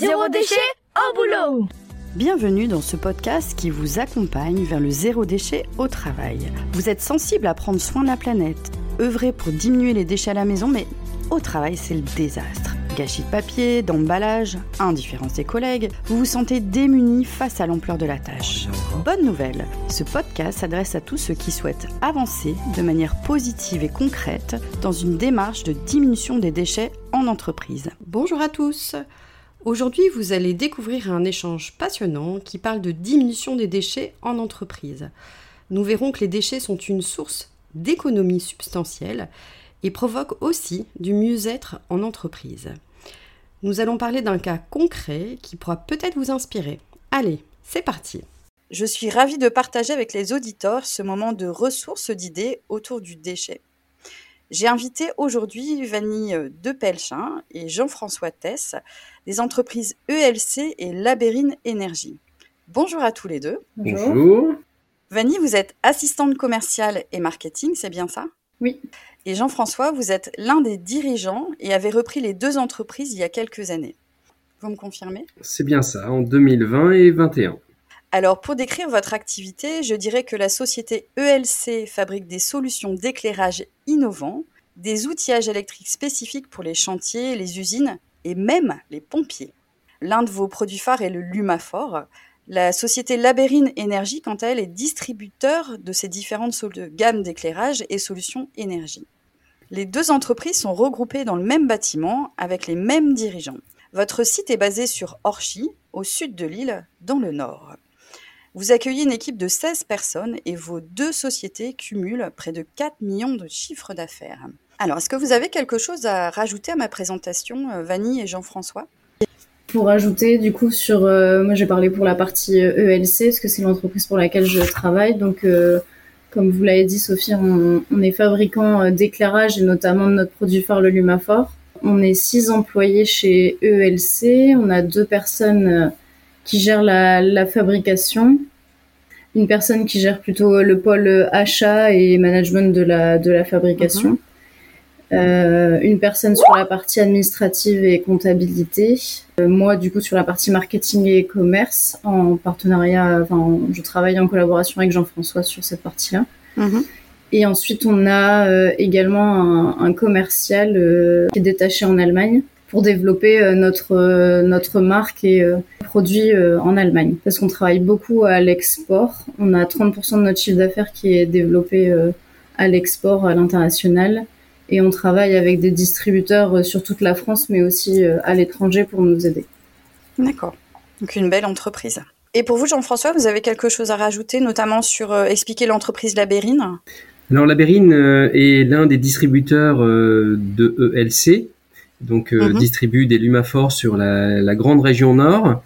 Zéro déchet au boulot Bienvenue dans ce podcast qui vous accompagne vers le zéro déchet au travail. Vous êtes sensible à prendre soin de la planète, œuvrer pour diminuer les déchets à la maison, mais au travail, c'est le désastre. Gâchis de papier, d'emballage, indifférence des collègues, vous vous sentez démuni face à l'ampleur de la tâche. Bonne nouvelle, ce podcast s'adresse à tous ceux qui souhaitent avancer de manière positive et concrète dans une démarche de diminution des déchets en entreprise. Bonjour à tous Aujourd'hui, vous allez découvrir un échange passionnant qui parle de diminution des déchets en entreprise. Nous verrons que les déchets sont une source d'économie substantielle et provoquent aussi du mieux-être en entreprise. Nous allons parler d'un cas concret qui pourra peut-être vous inspirer. Allez, c'est parti Je suis ravie de partager avec les auditeurs ce moment de ressources d'idées autour du déchet. J'ai invité aujourd'hui Vanille Depelchin et Jean-François Tess des entreprises ELC et Labérine Énergie. Bonjour à tous les deux. Bonjour. Vanille, vous êtes assistante commerciale et marketing, c'est bien ça? Oui. Et Jean-François, vous êtes l'un des dirigeants et avez repris les deux entreprises il y a quelques années. Vous me confirmez? C'est bien ça, en 2020 et 2021. Alors, pour décrire votre activité, je dirais que la société ELC fabrique des solutions d'éclairage innovants, des outillages électriques spécifiques pour les chantiers, les usines et même les pompiers. L'un de vos produits phares est le Lumafor. La société Labérine Énergie, quant à elle, est distributeur de ces différentes gammes d'éclairage et solutions énergie. Les deux entreprises sont regroupées dans le même bâtiment avec les mêmes dirigeants. Votre site est basé sur Orchy, au sud de l'île, dans le nord. Vous accueillez une équipe de 16 personnes et vos deux sociétés cumulent près de 4 millions de chiffres d'affaires. Alors, est-ce que vous avez quelque chose à rajouter à ma présentation, euh, Vanille et Jean-François? Pour ajouter, du coup, sur, euh, moi j'ai parlé pour la partie ELC, parce que c'est l'entreprise pour laquelle je travaille. Donc, euh, comme vous l'avez dit, Sophie, on, est fabricant d'éclairage et notamment de notre produit phare, le Lumafor. On est six employés chez ELC. On a deux personnes qui gère la, la, fabrication, une personne qui gère plutôt le pôle achat et management de la, de la fabrication, euh, une personne sur la partie administrative et comptabilité, euh, moi du coup sur la partie marketing et commerce en partenariat, enfin je travaille en collaboration avec Jean-François sur cette partie-là. -hmm. Et ensuite on a euh, également un, un commercial qui est détaché en Allemagne pour développer euh, notre euh, notre marque et euh, produits en Allemagne parce qu'on travaille beaucoup à l'export. On a 30% de notre chiffre d'affaires qui est développé à l'export à l'international et on travaille avec des distributeurs sur toute la France mais aussi à l'étranger pour nous aider. D'accord. Donc une belle entreprise. Et pour vous Jean-François, vous avez quelque chose à rajouter notamment sur expliquer l'entreprise Labérine? Alors Labérine est l'un des distributeurs de ELC donc euh, Mhm. mm -hmm. distribue des Lumafor sur la, la, grande région nord.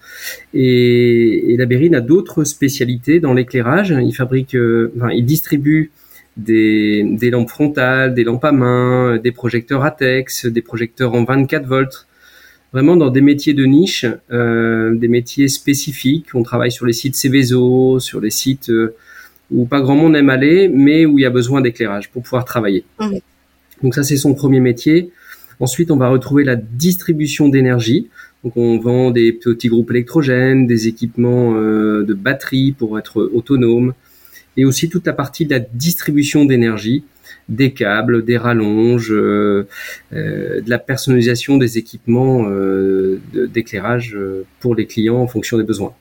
Et, et la Bérine a d'autres spécialités dans l'éclairage. Il fabrique, euh, enfin, il distribue des, des, lampes frontales, des lampes à main, des projecteurs ATEX, des projecteurs en 24 volts. Vraiment dans des métiers de niche, euh, des métiers spécifiques. On travaille sur les sites Céveso, sur les sites euh, où pas grand monde aime aller, mais où il y a besoin d'éclairage pour pouvoir travailler. Mhm. Donc ça, c'est son premier métier. Ensuite, on va retrouver la distribution d'énergie. Donc, on vend des petits groupes électrogènes, des équipements euh, de batterie pour être autonome, et aussi toute la partie de la distribution d'énergie, des câbles, des rallonges, euh, euh, de la personnalisation des équipements d'éclairage pour les clients en fonction des besoins.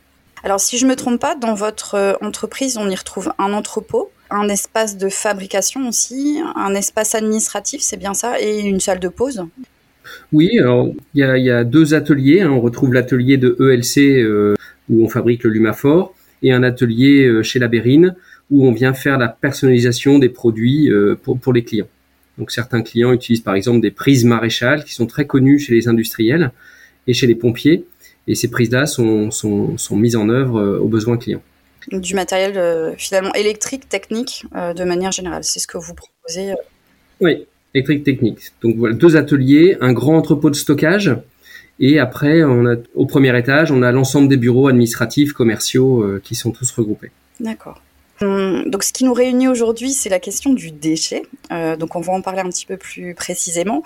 Alors, si je me trompe pas, dans votre entreprise, on y retrouve un entrepôt, un espace de fabrication aussi, un espace administratif, c'est bien ça, et une salle de pause Oui, alors il y a, deux ateliers. Hein. On retrouve l'atelier de ELC euh, où on fabrique le Lumafor et un atelier euh, chez Labérine où on vient faire la personnalisation des produits euh, pour, les clients. Donc certains clients utilisent par exemple des prises maréchales qui sont très connues chez les industriels et chez les pompiers. Et ces prises-là sont, sont, mises en œuvre aux besoins clients. Du matériel euh, finalement électrique, technique, euh, de manière générale. C'est ce que vous proposez euh. Oui, électrique technique. Donc voilà, deux ateliers, un grand entrepôt de stockage. Et après, on a, au premier étage, on a l'ensemble des bureaux administratifs, commerciaux euh, qui sont tous regroupés. D'accord. Hum, donc, ce qui nous réunit aujourd'hui, c'est la question du déchet. Euh, donc, on va en parler un petit peu plus précisément.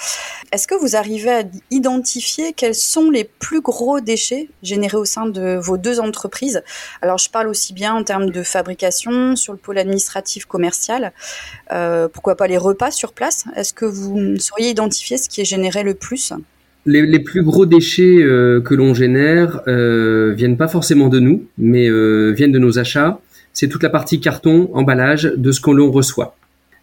Est-ce que vous arrivez à identifier quels sont les plus gros déchets générés au sein de vos deux entreprises? Alors, je parle aussi bien en termes de fabrication, sur le pôle administratif commercial, euh, pourquoi pas les repas sur place? Est-ce que vous sauriez identifier ce qui est généré le plus? Les, plus gros déchets euh, que l'on génère viennent pas forcément de nous, mais viennent de nos achats. C'est toute la partie carton, emballage de ce qu'on l'on reçoit.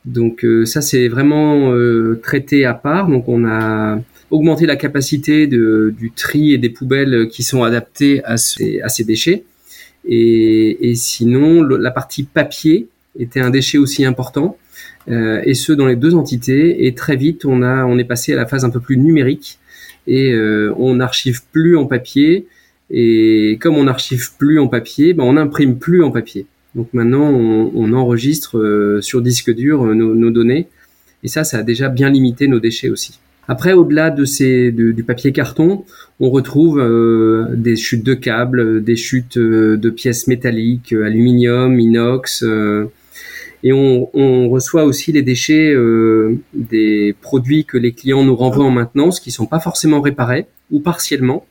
Donc euh, ça c'est vraiment traité à part. Donc on a augmenté la capacité du tri et des poubelles qui sont adaptées à ces, déchets. Et, sinon la partie papier était un déchet aussi important. et ce dans les deux entités. Et très vite, on a, on est passé à la phase un peu plus numérique, et euh, on n'archive plus en papier. Et comme on n'archive plus en papier, ben on n'imprime plus en papier. Donc maintenant, on, enregistre euh, sur disque dur euh, nos, données. Et ça, ça a déjà bien limité nos déchets aussi. Après, au-delà de ces du papier carton, on retrouve des chutes de câbles, des chutes de pièces métalliques, aluminium, inox. Et on, reçoit aussi les déchets euh, des produits que les clients nous renvoient en maintenance qui sont pas forcément réparés ou partiellement.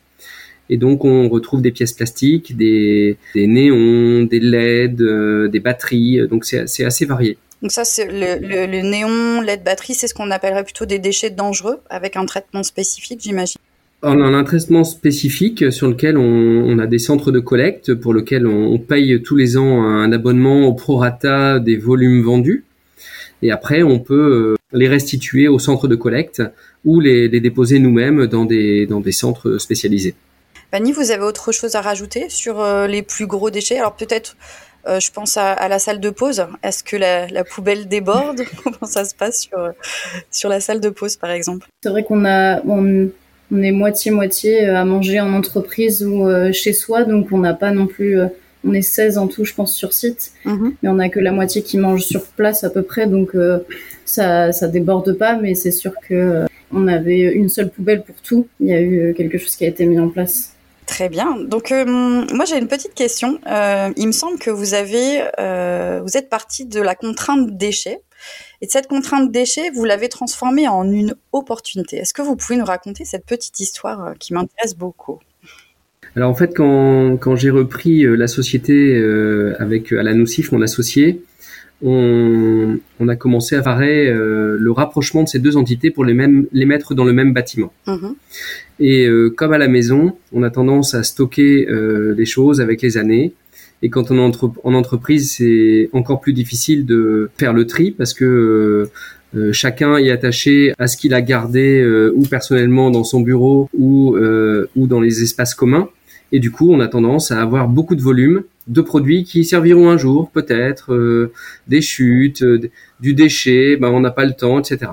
Et donc on retrouve des pièces plastiques, des, des néons, des LED, euh, des batteries. Donc c'est assez varié. Donc ça, c'est le, le, le néon, LED, batterie, c'est ce qu'on appellerait plutôt des déchets dangereux avec un traitement spécifique, j'imagine. On a un traitement spécifique sur lequel on, a des centres de collecte pour lequel on, paye tous les ans un abonnement au prorata des volumes vendus. Et après, on peut euh, les restituer au centre de collecte ou les, déposer nous-mêmes dans des, dans des centres spécialisés. Fanny, vous avez autre chose à rajouter sur euh, les plus gros déchets? Alors peut-être, euh, je pense à, la salle de pause. Est-ce que la, poubelle déborde? Comment ça se passe sur, sur la salle de pause, par exemple? C'est vrai qu'on a, on est moitié-moitié euh, à manger en entreprise ou euh, chez soi, donc on n'a pas non plus. Euh, on est 16 en tout, je pense, sur site, mhm. mais on n'a que la moitié qui mange sur place à peu près, donc ça, ça déborde pas, mais c'est sûr que on avait une seule poubelle pour tout. Il y a eu quelque chose qui a été mis en place. Très bien. Donc moi j'ai une petite question. il me semble que vous avez, vous êtes parti de la contrainte déchets et cette contrainte déchet, vous l'avez transformée en une opportunité. Est-ce que vous pouvez nous raconter cette petite histoire euh, qui m'intéresse beaucoup? Alors en fait, quand, j'ai repris euh, la société euh, avec Alan Oussif, mon associé, on, on, a commencé à faire le rapprochement de ces deux entités pour les, mêmes, les mettre dans le même bâtiment. Mhm. Et comme à la maison, on a tendance à stocker les choses avec les années. Et quand on est en entreprise, c'est encore plus difficile de faire le tri parce que euh, euh, chacun est attaché à ce qu'il a gardé euh, ou personnellement dans son bureau ou, ou dans les espaces communs. Et du coup, on a tendance à avoir beaucoup de volume de produits qui serviront un jour, peut-être, des chutes, du déchet, ben, on n'a pas le temps, etc.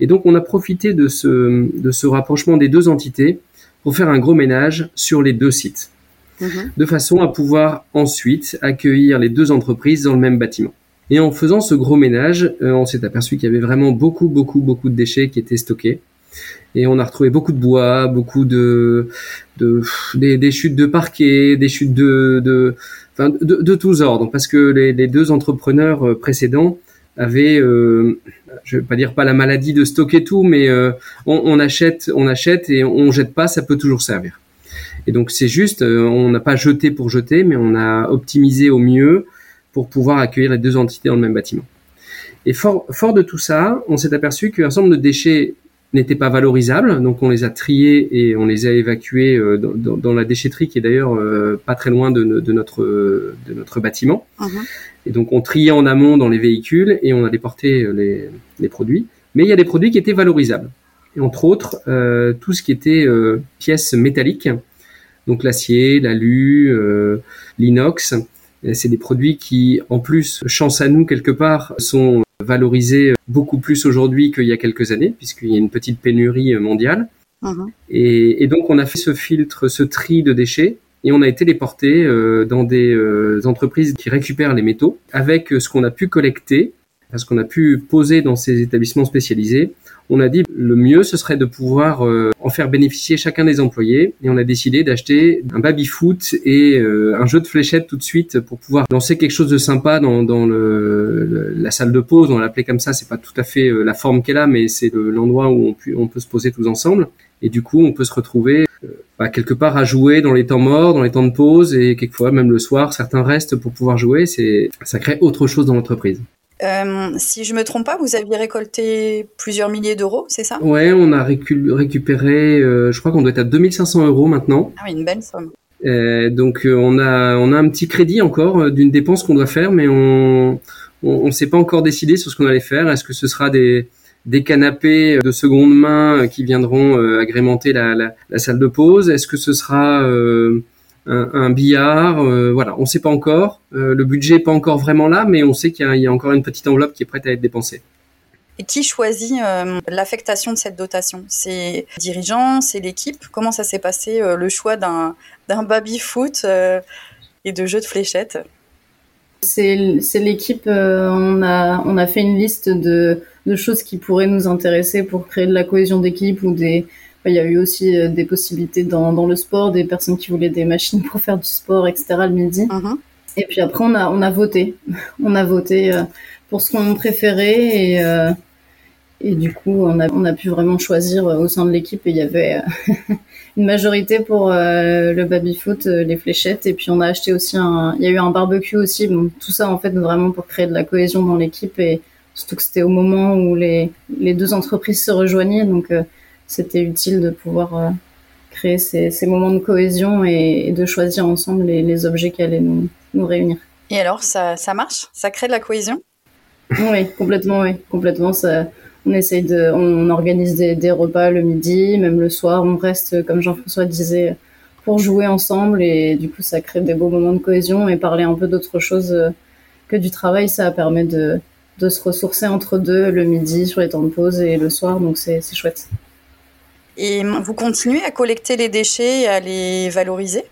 Et donc, on a profité de ce, de ce rapprochement des deux entités pour faire un gros ménage sur les deux sites. Mhm. de façon à pouvoir ensuite accueillir les deux entreprises dans le même bâtiment. Et en faisant ce gros ménage, euh, on s'est aperçu qu'il y avait vraiment beaucoup, beaucoup, beaucoup de déchets qui étaient stockés. Et on a retrouvé beaucoup de bois, beaucoup de, de des, chutes de parquet, des chutes de, de, de, tous ordres, parce que les, deux entrepreneurs euh, précédents avaient, euh, je vais pas dire pas la maladie de stocker tout, mais euh, on, achète, on achète et on jette pas, ça peut toujours servir. Et donc c'est juste, euh, on n'a pas jeté pour jeter, mais on a optimisé au mieux pour pouvoir accueillir les deux entités dans le même bâtiment. Et fort, fort de tout ça, on s'est aperçu qu'un nombre de déchets n'étaient pas valorisables, donc on les a triés et on les a évacués euh, dans, dans, la déchetterie qui est d'ailleurs euh, pas très loin de, de, notre de notre bâtiment. Uh-huh. Et donc on triait en amont dans les véhicules et on a déporté les, les produits. Mais il y a des produits qui étaient valorisables. Et entre autres, euh, tout ce qui était pièces métalliques, donc l'acier, l'alu, euh, l'inox. C'est des produits qui, en plus, chance à nous quelque part, sont valorisés beaucoup plus aujourd'hui qu'il y a quelques années, puisqu'il y a une petite pénurie mondiale. Uh-huh. Et, donc on a fait ce filtre, ce tri de déchets, et on a été les porter euh, dans des euh, entreprises qui récupèrent les métaux, avec ce qu'on a pu collecter, parce qu'on a pu poser dans ces établissements spécialisés, on a dit le mieux ce serait de pouvoir euh, en faire bénéficier chacun des employés. Et on a décidé d'acheter un baby foot et euh, un jeu de fléchettes tout de suite pour pouvoir lancer quelque chose de sympa dans, dans le, la salle de pause. On l'appelait comme ça c'est pas tout à fait euh, la forme qu'elle a mais c'est l'endroit où on, peut, on peut se poser tous ensemble. Et du coup on peut se retrouver bah, quelque part à jouer dans les temps morts dans les temps de pause et quelquefois même le soir certains restent pour pouvoir jouer. C'est ça crée autre chose dans l'entreprise euh, si je me trompe pas, vous aviez récolté plusieurs milliers d'euros, c'est ça? Ouais, on a récupéré, euh, je crois qu'on doit être à 2500 euros maintenant. Ah oui, une belle somme. Euh, donc on a on a un petit crédit encore d'une dépense qu'on doit faire, mais on on, s'est pas encore décidé sur ce qu'on allait faire. Est-ce que ce sera des des canapés de seconde main qui viendront agrémenter la, la, la, salle de pause? Est-ce que ce sera un, billard, euh, voilà, on ne sait pas encore. Euh, le budget n'est pas encore vraiment là, mais on sait qu'il y, a encore une petite enveloppe qui est prête à être dépensée. Et qui choisit euh, l'affectation de cette dotation? C'est le dirigeant, c'est l'équipe? Comment ça s'est passé le choix d'un baby-foot et de jeux de fléchettes? C'est l'équipe, on, a, on a fait une liste de, de choses qui pourraient nous intéresser pour créer de la cohésion d'équipe ou des, il y a eu aussi euh, des possibilités dans, dans le sport, des personnes qui voulaient des machines pour faire du sport, etc. le midi. Uh-huh. Et puis après, on a, on a voté. on a voté euh, pour ce qu'on préférait et, euh, et du coup, on a, on a pu vraiment choisir au sein de l'équipe et il y avait une majorité pour le baby-foot, les fléchettes et puis on a acheté aussi un, il y a eu un barbecue aussi. Bon, tout ça en fait vraiment pour créer de la cohésion dans l'équipe et surtout que c'était au moment où les, les deux entreprises se rejoignaient donc c'était utile de pouvoir euh, créer ces, moments de cohésion et, de choisir ensemble les, objets qui allaient nous, nous réunir. Et alors, ça, ça, marche? Ça crée de la cohésion? Oui, complètement, oui, complètement. Ça, on essaye de, on, organise des, des, repas le midi, même le soir, on reste, comme Jean-François disait, pour jouer ensemble et du coup, ça crée des beaux moments de cohésion et parler un peu d'autre chose euh, que du travail, ça permet de, de se ressourcer entre deux le midi sur les temps de pause et le soir, donc c'est chouette. Et vous continuez à collecter les déchets et à les valoriser?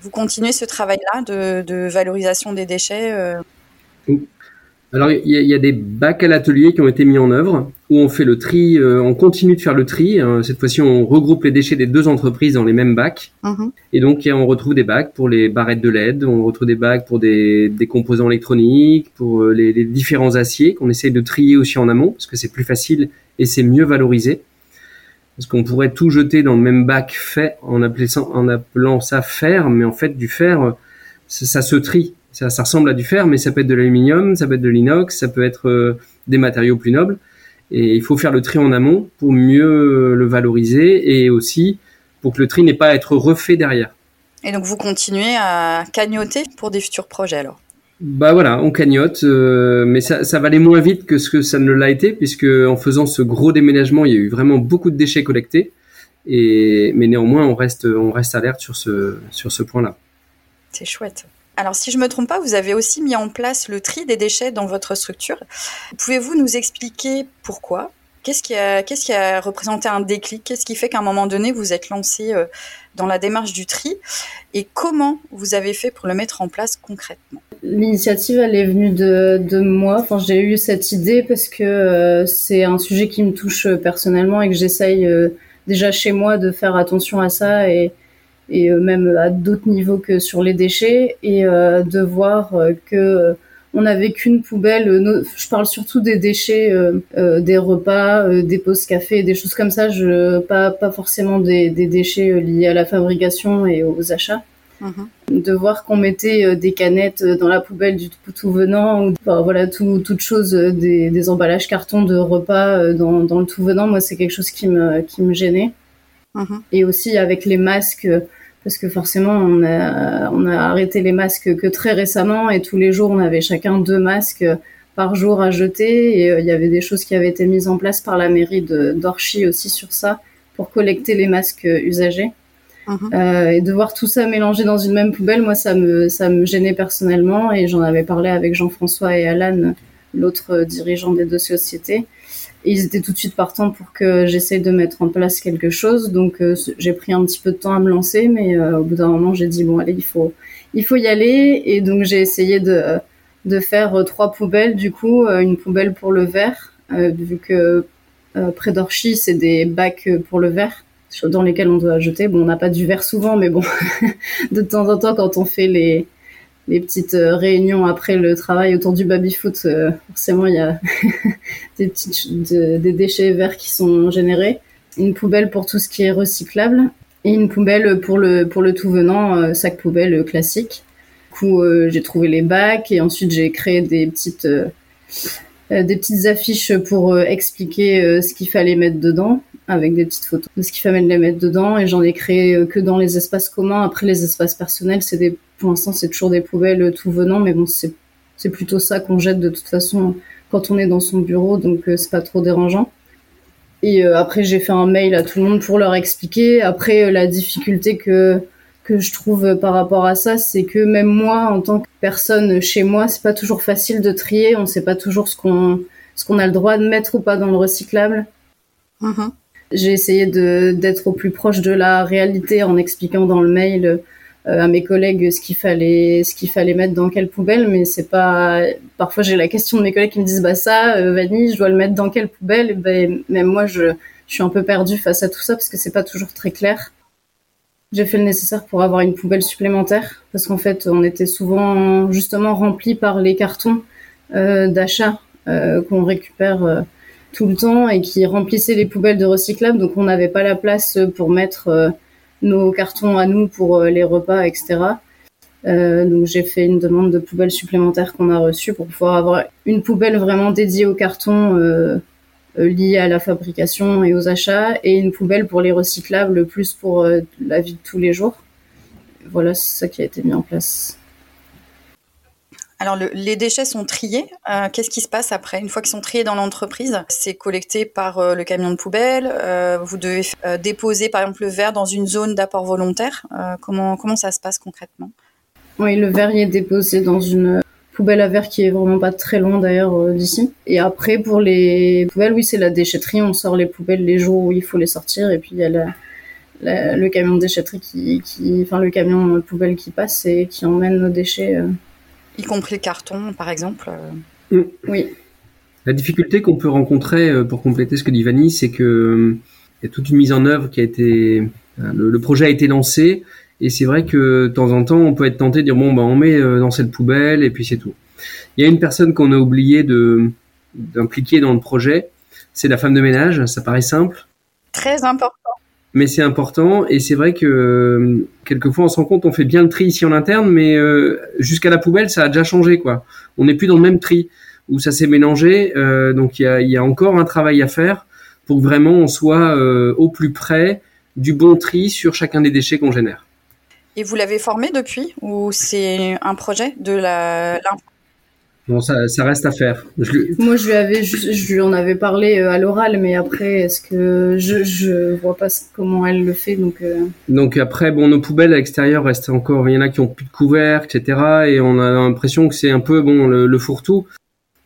Vous continuez ce travail-là de, valorisation des déchets euh? Alors, il y, a des bacs à l'atelier qui ont été mis en œuvre, où on fait le tri, euh, on continue de faire le tri. Hein. Cette fois-ci, on regroupe les déchets des deux entreprises dans les mêmes bacs. Mmh et donc, on retrouve des bacs pour les barrettes de LED, on retrouve des bacs pour des, composants électroniques, pour euh, les, les différents aciers qu'on essaye de trier aussi en amont, parce que c'est plus facile et c'est mieux valorisé. Parce qu'on pourrait tout jeter dans le même bac fait en, appelant ça, fer, mais en fait du fer, euh, ça, se trie. Ça, ça, ressemble à du fer, mais ça peut être de l'aluminium, ça peut être de l'inox, ça peut être euh, des matériaux plus nobles. Et il faut faire le tri en amont pour mieux le valoriser et aussi pour que le tri n'ait pas à être refait derrière. Et donc vous continuez à cagnoter pour des futurs projets alors? Bah voilà, on cagnotte, euh, mais ça, ça va aller moins vite que ce que ça ne l'a été, puisque en faisant ce gros déménagement, il y a eu vraiment beaucoup de déchets collectés. Et, mais néanmoins, on reste, on reste alerte sur ce, sur ce point-là. C'est chouette. Alors, si je me trompe pas, vous avez aussi mis en place le tri des déchets dans votre structure. Pouvez-vous nous expliquer pourquoi? Qu'est-ce qui, a, représenté un déclic? Qu'est-ce qui fait qu'à un moment donné, vous êtes lancé euh, dans la démarche du tri? Et comment vous avez fait pour le mettre en place concrètement? L'initiative, elle est venue de, moi. Enfin, j'ai eu cette idée parce que euh, c'est un sujet qui me touche personnellement et que j'essaye euh, déjà chez moi de faire attention à ça et même à d'autres niveaux que sur les déchets et de voir que on n'avait qu'une poubelle. Euh, je parle surtout des déchets, euh, euh, des repas, des pauses café, des choses comme ça. Je pas pas forcément des, déchets liés à la fabrication et aux achats. Mhm. De voir qu'on mettait des canettes dans la poubelle du tout venant, ou voilà tout, toute chose, des, emballages carton de repas dans, le tout venant, moi c'est quelque chose qui me qui me gênait. Mhm. Et aussi avec les masques parce que forcément on a, on a arrêté les masques que très récemment et tous les jours on avait chacun deux masques par jour à jeter et euh, il y avait des choses qui avaient été mises en place par la mairie de d'Orchy aussi sur ça pour collecter les masques usagés. Mhm. Euh, et de voir tout ça mélangé dans une même poubelle, moi ça me ça me gênait personnellement et j'en avais parlé avec Jean-François et Alan, l'autre dirigeant des deux sociétés ils étaient tout de suite partants pour que j'essaye de mettre en place quelque chose. Donc euh, j'ai pris un petit peu de temps à me lancer, mais euh, au bout d'un moment j'ai dit bon allez il faut il faut y aller et donc j'ai essayé de de faire euh, trois poubelles du coup une poubelle pour le verre vu que près d'Orchy, c'est des bacs pour le verre dans lesquels on doit jeter. Bon, on n'a pas du verre souvent, mais bon, de temps en temps, quand on fait les, les petites euh, réunions après le travail autour du baby-foot, euh, forcément, il y a des, petites, des déchets verts qui sont générés. Une poubelle pour tout ce qui est recyclable et une poubelle pour le, pour le tout venant, euh, sac poubelle classique. Du coup, j'ai trouvé les bacs et ensuite j'ai créé des petites, des petites affiches pour expliquer ce qu'il fallait mettre dedans avec des petites photos de ce qu'il fallait les mettre dedans et j'en ai créé que dans les espaces communs. Après les espaces personnels, c'est des pour l'instant c'est toujours des poubelles euh, tout venant, mais bon c'est plutôt ça qu'on jette de toute façon quand on est dans son bureau, donc euh, c'est pas trop dérangeant. Et après j'ai fait un mail à tout le monde pour leur expliquer. Après la difficulté que que je trouve par rapport à ça, c'est que même moi, en tant que personne chez moi, c'est pas toujours facile de trier. On sait pas toujours ce qu'on ce qu'on a le droit de mettre ou pas dans le recyclable. Mm-hmm. J'ai essayé d'être au plus proche de la réalité en expliquant dans le mail euh, à mes collègues ce qu'il fallait ce qu'il fallait mettre dans quelle poubelle mais c'est pas parfois j'ai la question de mes collègues qui me disent bah ça euh, Vanille je dois le mettre dans quelle poubelle? Ben même moi je je suis un peu perdue face à tout ça parce que c'est pas toujours très clair j'ai fait le nécessaire pour avoir une poubelle supplémentaire parce qu'en fait on était souvent justement rempli par les cartons euh, d'achat euh, qu'on récupère tout le temps et qui remplissait les poubelles de recyclables. Donc on n'avait pas la place pour mettre euh, nos cartons à nous pour euh, les repas, etc. Euh, donc j'ai fait une demande de poubelle supplémentaire qu'on a reçue pour pouvoir avoir une poubelle vraiment dédiée aux cartons euh, liés à la fabrication et aux achats et une poubelle pour les recyclables plus pour la vie de tous les jours. Voilà, c'est ça qui a été mis en place. Alors, les déchets sont triés. Euh, qu'est-ce qui se passe après? Une fois qu'ils sont triés dans l'entreprise, c'est collecté par euh, le camion de poubelle. Euh, vous devez déposer, par exemple, le verre dans une zone d'apport volontaire. comment, ça se passe concrètement? Oui, le verre est déposé dans une poubelle à verre qui est vraiment pas très loin d'ailleurs d'ici. Et après, pour les poubelles, oui, c'est la déchetterie. On sort les poubelles les jours où il faut les sortir. Et puis, il y a le camion de déchetterie qui, enfin, le camion poubelle qui passe et qui emmène nos déchets y compris le carton, par exemple. Euh. Mm. Oui. La difficulté qu'on peut rencontrer, euh, pour compléter ce que dit Vanny, c'est que euh, y a toute une mise en œuvre qui a été, le, projet a été lancé, et c'est vrai que de temps en temps, on peut être tenté de dire bon, bah, on met dans cette poubelle, et puis c'est tout. Il y a une personne qu'on a oublié de d'impliquer dans le projet, c'est la femme de ménage. Ça paraît simple. Très important mais c'est important et c'est vrai que euh, quelquefois on se rend compte on fait bien le tri ici en interne mais euh, jusqu'à la poubelle ça a déjà changé quoi. On n'est plus dans le même tri où ça s'est mélangé euh, donc il y a, y a, encore un travail à faire pour que vraiment on soit au plus près du bon tri sur chacun des déchets qu'on génère. Et vous l'avez formé depuis ou c'est un projet de la Bon, ça, ça, reste à faire. Moi, je lui avais, je, lui en avais parlé euh, à l'oral, mais après, est-ce que je, je vois pas comment elle le fait, donc. Euh. Donc après, bon, nos poubelles à l'extérieur restent encore. Il y en a qui ont plus de couvercle, etc. Et on a l'impression que c'est un peu bon le, le fourre-tout.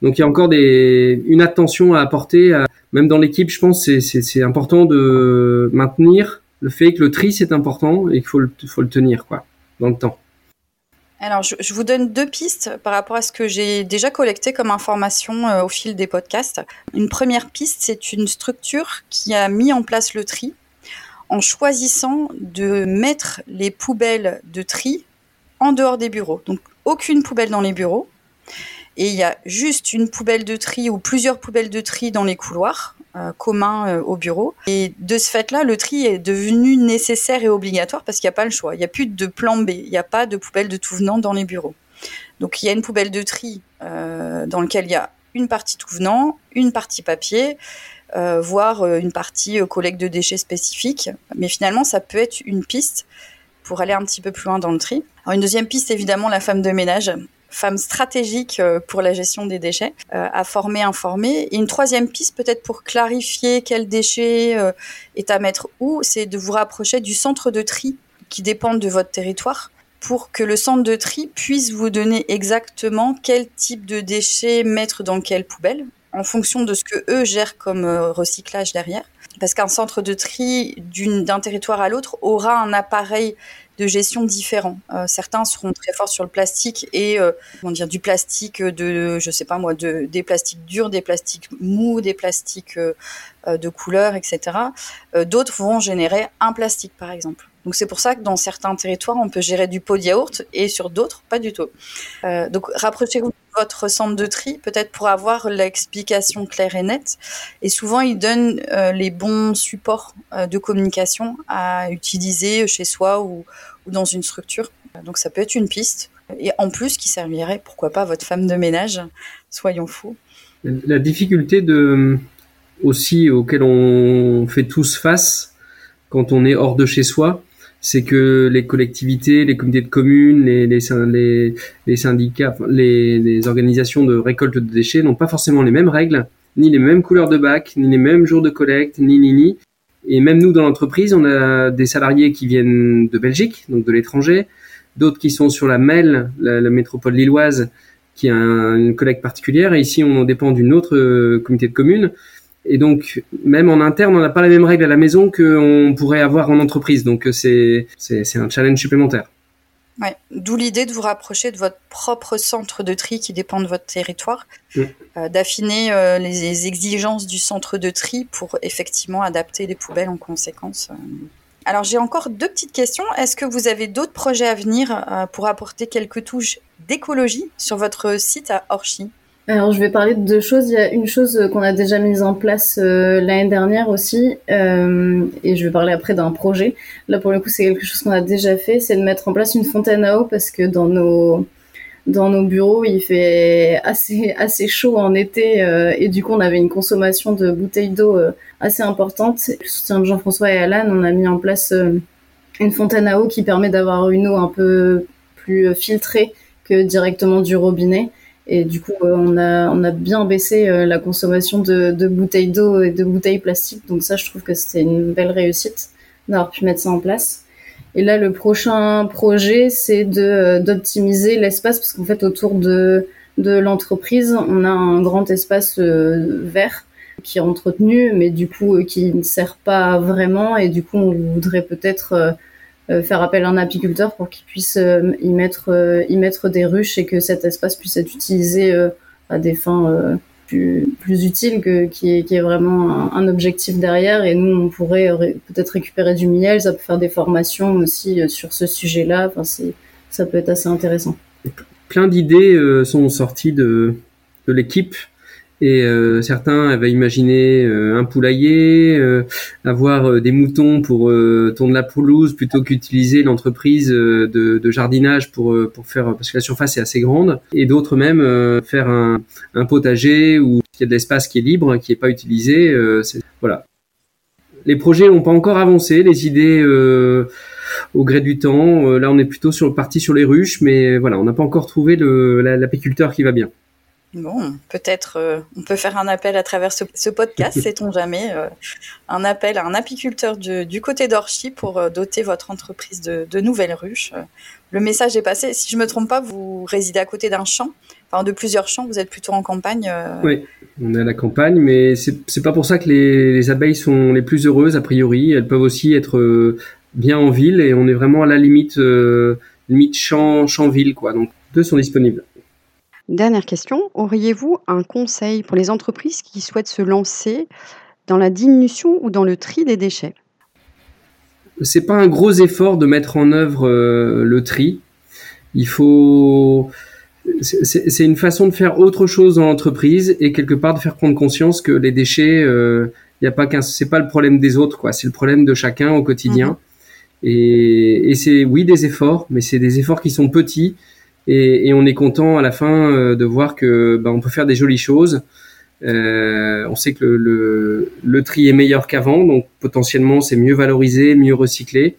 Donc il y a encore des, une attention à apporter, même dans l'équipe. Je pense c'est important de maintenir le fait que le tri c'est important et qu'il faut le, faut le tenir quoi dans le temps. Alors, je, vous donne deux pistes par rapport à ce que j'ai déjà collecté comme information euh, au fil des podcasts. Une première piste, c'est une structure qui a mis en place le tri en choisissant de mettre les poubelles de tri en dehors des bureaux. Donc, aucune poubelle dans les bureaux. Et il y a juste une poubelle de tri ou plusieurs poubelles de tri dans les couloirs euh, commun euh, au bureau. Et de ce fait-là, le tri est devenu nécessaire et obligatoire parce qu'il n'y a pas le choix. Il n'y a plus de plan B. Il n'y a pas de poubelle de tout venant dans les bureaux. Donc il y a une poubelle de tri euh, dans laquelle il y a une partie tout venant, une partie papier, voire une partie collecte de déchets spécifiques. Mais finalement, ça peut être une piste pour aller un petit peu plus loin dans le tri. Alors une deuxième piste, évidemment, la femme de ménage femme stratégique euh, pour la gestion des déchets, euh, à former, informer. Et une troisième piste, peut-être pour clarifier quel déchet euh, est à mettre où, c'est de vous rapprocher du centre de tri qui dépend de votre territoire pour que le centre de tri puisse vous donner exactement quel type de déchets mettre dans quelle poubelle en fonction de ce que eux gèrent comme recyclage derrière. Parce qu'un centre de tri d'un territoire à l'autre aura un appareil de gestion différents. certains seront très forts sur le plastique et comment dire du plastique de je sais pas moi de des plastiques durs, des plastiques mous, des plastiques de couleur, etc. D'autres vont générer un plastique par exemple. Donc c'est pour ça que dans certains territoires, on peut gérer du pot de yaourt et sur d'autres, pas du tout. Euh, donc rapprochez-vous votre centre de tri, peut-être pour avoir l'explication claire et nette. Et souvent, ils donnent euh, les bons supports euh, de communication à utiliser chez soi ou, ou, dans une structure. Donc ça peut être une piste. Et en plus, qui servirait, pourquoi pas, à votre femme de ménage. Soyons fous. La difficulté de aussi auquel on fait tous face quand on est hors de chez soi, c'est que les collectivités, les comités de communes, les, syndicats, les, organisations de récolte de déchets n'ont pas forcément les mêmes règles, ni les mêmes couleurs de bac, ni les mêmes jours de collecte, ni ni ni. Et même nous, dans l'entreprise, on a des salariés qui viennent de Belgique, donc de l'étranger, d'autres qui sont sur la MEL, la, métropole lilloise, qui a une collecte particulière. Et ici, on dépend d'une autre euh, comité de communes. Et donc, même en interne, on n'a pas les mêmes règles à la maison qu'on pourrait avoir en entreprise. Donc, euh, c'est, c'est, un challenge supplémentaire. Ouais. D'où l'idée de vous rapprocher de votre propre centre de tri qui dépend de votre territoire, mm. euh, d'affiner euh, les, exigences du centre de tri pour effectivement adapter les poubelles en conséquence. Alors j'ai encore deux petites questions. Est-ce que vous avez d'autres projets à venir pour apporter quelques touches d'écologie sur votre site à Orchy? Alors, je vais parler de deux choses. Il y a une chose qu'on a déjà mise en place euh, l'année dernière aussi, euh, et je vais parler après d'un projet. Là, pour le coup, c'est quelque chose qu'on a déjà fait, c'est de mettre en place une fontaine à eau parce que dans nos dans nos bureaux, il fait assez assez chaud en été, euh, et du coup, on avait une consommation de bouteilles d'eau assez importante. Le soutien de Jean-François et Alan, on a mis en place une fontaine à eau qui permet d'avoir une eau un peu plus filtrée que directement du robinet. Et du coup, euh, on a, on a bien baissé euh, la consommation de, de bouteilles d'eau et de bouteilles plastiques. Donc ça, je trouve que c'était une belle réussite d'avoir pu mettre ça en place. Et là, le prochain projet, c'est de euh, d'optimiser l'espace parce qu'en fait, autour de de l'entreprise, on a un grand espace vert qui est entretenu, mais du coup qui ne sert pas vraiment. Et du coup, on voudrait peut-être faire appel à un apiculteur pour qu'il puisse euh, y mettre euh, y mettre des ruches et que cet espace puisse être utilisé à des fins plus, plus utiles que qui est, qui est vraiment un, objectif derrière. Et nous on pourrait peut-être récupérer du miel ça peut faire des formations aussi sur ce sujet-là. Enfin ça peut être assez intéressant. Plein d'idées sont sorties de de l'équipe et euh, certains avaient imaginé euh, un poulailler, euh, avoir des moutons pour tourner la pelouse plutôt qu'utiliser l'entreprise de, de, jardinage pour pour faire parce que la surface est assez grande. Et d'autres même faire un, un, potager où il y a de l'espace qui est libre, qui est pas utilisé. voilà. Les projets n'ont pas encore avancé, les idées au gré du temps. là, on est plutôt sur parti sur les ruches, mais voilà, on n'a pas encore trouvé l'apiculteur qui va bien. Bon, peut-être euh, on peut faire un appel à travers ce, podcast, sait-on jamais, euh, un appel à un apiculteur du, côté d'Orchy pour euh, doter votre entreprise de, nouvelles ruches. le message est passé. Si je me trompe pas, vous résidez à côté d'un champ, enfin de plusieurs champs. Vous êtes plutôt en campagne. Oui, on est à la campagne, mais c'est pas pour ça que les, abeilles sont les plus heureuses a priori. Elles peuvent aussi être bien en ville et on est vraiment à la limite limite champ champ ville quoi. Donc deux sont disponibles. Dernière question, auriez-vous un conseil pour les entreprises qui souhaitent se lancer dans la diminution ou dans le tri des déchets? C'est pas un gros effort de mettre en œuvre euh, le tri. Il faut c'est une façon de faire autre chose dans l'entreprise et quelque part de faire prendre conscience que les déchets, euh, il y a pas qu'un, c'est pas le problème des autres, quoi. C'est le problème de chacun au quotidien. Mhm. Et, et c'est oui des efforts, mais c'est des efforts qui sont petits et, on est content à la fin euh, de voir que bah, on peut faire des jolies choses. Euh, on sait que le, tri est meilleur qu'avant, donc potentiellement c'est mieux valorisé, mieux recyclé.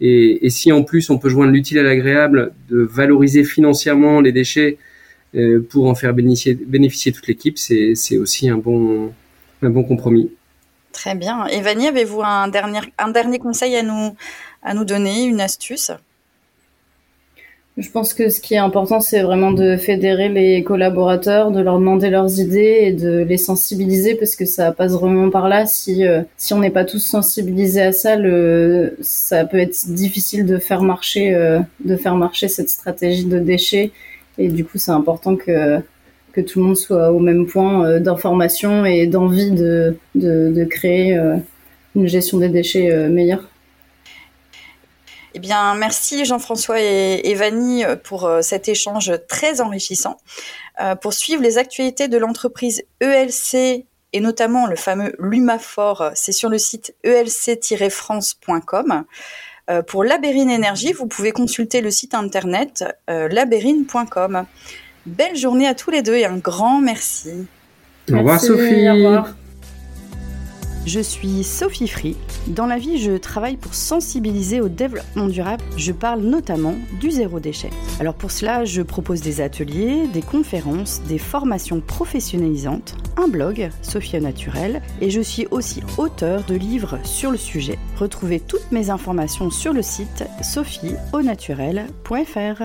Et, si en plus on peut joindre l'utile à l'agréable, de valoriser financièrement les déchets euh, pour en faire bénéficier, toute l'équipe, c'est aussi un bon, compromis. Très bien. Et Vanny, avez-vous un dernier, conseil à nous donner, une astuce? Je pense que ce qui est important, c'est vraiment de fédérer les collaborateurs, de leur demander leurs idées et de les sensibiliser parce que ça passe vraiment par là. Si, euh, si on n'est pas tous sensibilisés à ça, ça peut être difficile de faire marcher, euh, de faire marcher cette stratégie de déchets. Et du coup, c'est important que, que tout le monde soit au même point euh, d'information et d'envie de, de, de, créer une gestion des déchets meilleure. Eh bien, merci Jean-François et, Vanny euh, pour euh, cet échange très enrichissant. Euh, pour suivre les actualités de l'entreprise ELC et notamment le fameux Lumafor, c'est sur le site elc-france.com. pour Labérine Énergie, vous pouvez consulter le site internet labérine.com. Belle journée à tous les deux et un grand merci. Au revoir Sophie. Au revoir. Je suis Sophie Free. Dans la vie, je travaille pour sensibiliser au développement durable. Je parle notamment du zéro déchet. Alors pour cela, je propose des ateliers, des conférences, des formations professionnalisantes, un blog, Sophia Naturel, et je suis aussi auteur de livres sur le sujet. Retrouvez toutes mes informations sur le site sophieaunaturel.fr.